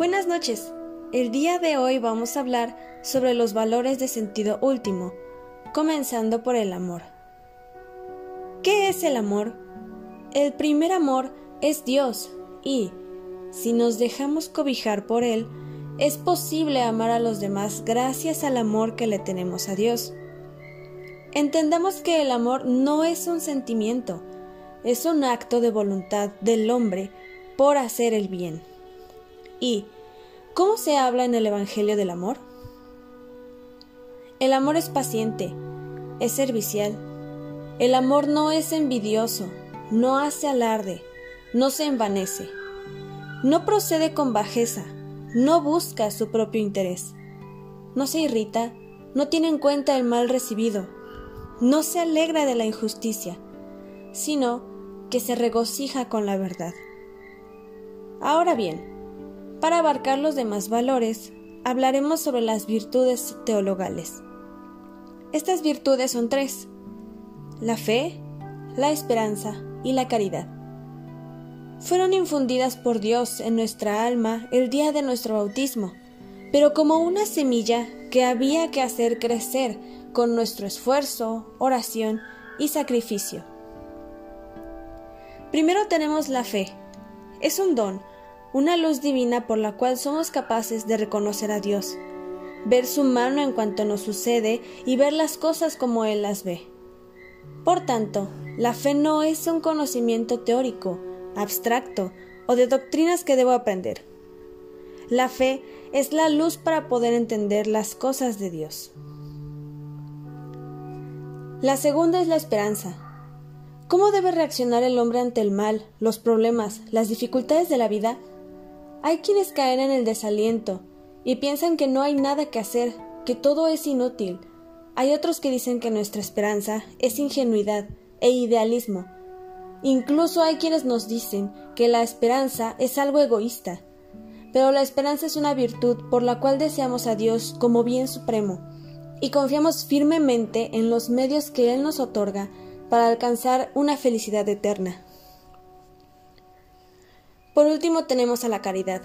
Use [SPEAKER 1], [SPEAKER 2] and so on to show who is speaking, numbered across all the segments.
[SPEAKER 1] Buenas noches. El día de hoy vamos a hablar sobre los valores de sentido último, comenzando por el amor. ¿Qué es el amor? El primer amor es Dios y, si nos dejamos cobijar por Él, es posible amar a los demás gracias al amor que le tenemos a Dios. Entendamos que el amor no es un sentimiento, es un acto de voluntad del hombre por hacer el bien. ¿Y cómo se habla en el Evangelio del amor? El amor es paciente, es servicial. El amor no es envidioso, no hace alarde, no se envanece, no procede con bajeza, no busca su propio interés, no se irrita, no tiene en cuenta el mal recibido, no se alegra de la injusticia, sino que se regocija con la verdad. Ahora bien, para abarcar los demás valores, hablaremos sobre las virtudes teologales. Estas virtudes son tres, la fe, la esperanza y la caridad. Fueron infundidas por Dios en nuestra alma el día de nuestro bautismo, pero como una semilla que había que hacer crecer con nuestro esfuerzo, oración y sacrificio. Primero tenemos la fe. Es un don, una luz divina por la cual somos capaces de reconocer a Dios, ver su mano en cuanto nos sucede y ver las cosas como Él las ve. Por tanto, la fe no es un conocimiento teórico, abstracto o de doctrinas que debo aprender. La fe es la luz para poder entender las cosas de Dios. La segunda es la esperanza. ¿Cómo debe reaccionar el hombre ante el mal, los problemas, las dificultades de la vida? Hay quienes caen en el desaliento y piensan que no hay nada que hacer, que todo es inútil. Hay otros que dicen que nuestra esperanza es ingenuidad e idealismo. Incluso hay quienes nos dicen que la esperanza es algo egoísta. Pero la esperanza es una virtud por la cual deseamos a Dios como bien supremo y confiamos firmemente en los medios que Él nos otorga para alcanzar una felicidad eterna. Por último tenemos a la caridad.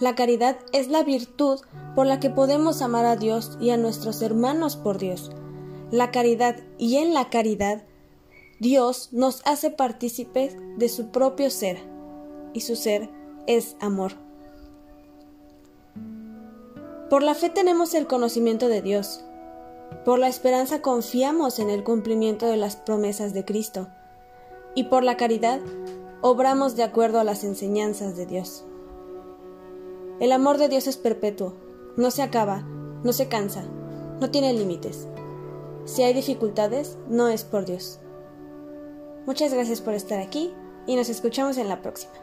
[SPEAKER 1] La caridad es la virtud por la que podemos amar a Dios y a nuestros hermanos por Dios. La caridad y en la caridad Dios nos hace partícipes de su propio ser y su ser es amor. Por la fe tenemos el conocimiento de Dios. Por la esperanza confiamos en el cumplimiento de las promesas de Cristo. Y por la caridad obramos de acuerdo a las enseñanzas de Dios. El amor de Dios es perpetuo, no se acaba, no se cansa, no tiene límites. Si hay dificultades, no es por Dios. Muchas gracias por estar aquí y nos escuchamos en la próxima.